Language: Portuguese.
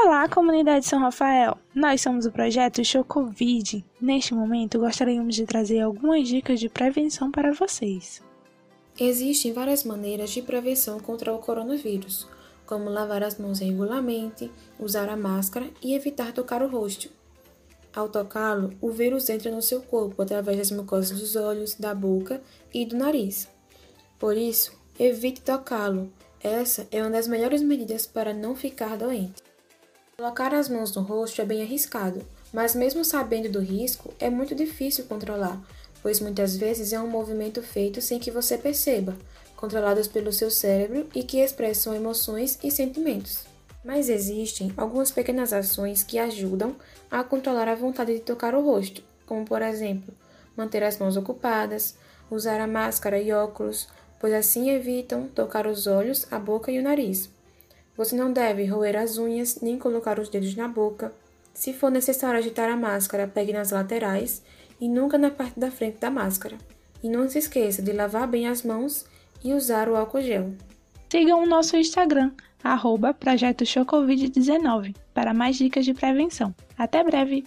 Olá, comunidade São Rafael! Nós somos o projeto Chocovid. Neste momento, gostaríamos de trazer algumas dicas de prevenção para vocês. Existem várias maneiras de prevenção contra o coronavírus, como lavar as mãos regularmente, usar a máscara e evitar tocar o rosto. Ao tocá-lo, o vírus entra no seu corpo através das mucosas dos olhos, da boca e do nariz. Por isso, evite tocá-lo. Essa é uma das melhores medidas para não ficar doente. Colocar as mãos no rosto é bem arriscado, mas mesmo sabendo do risco, é muito difícil controlar, pois muitas vezes é um movimento feito sem que você perceba, controlados pelo seu cérebro e que expressam emoções e sentimentos. Mas existem algumas pequenas ações que ajudam a controlar a vontade de tocar o rosto, como por exemplo, manter as mãos ocupadas, usar a máscara e óculos, pois assim evitam tocar os olhos, a boca e o nariz. Você não deve roer as unhas nem colocar os dedos na boca. Se for necessário agitar a máscara, pegue nas laterais e nunca na parte da frente da máscara. E não se esqueça de lavar bem as mãos e usar o álcool gel. Sigam o nosso Instagram, arroba Projeto 19 para mais dicas de prevenção. Até breve!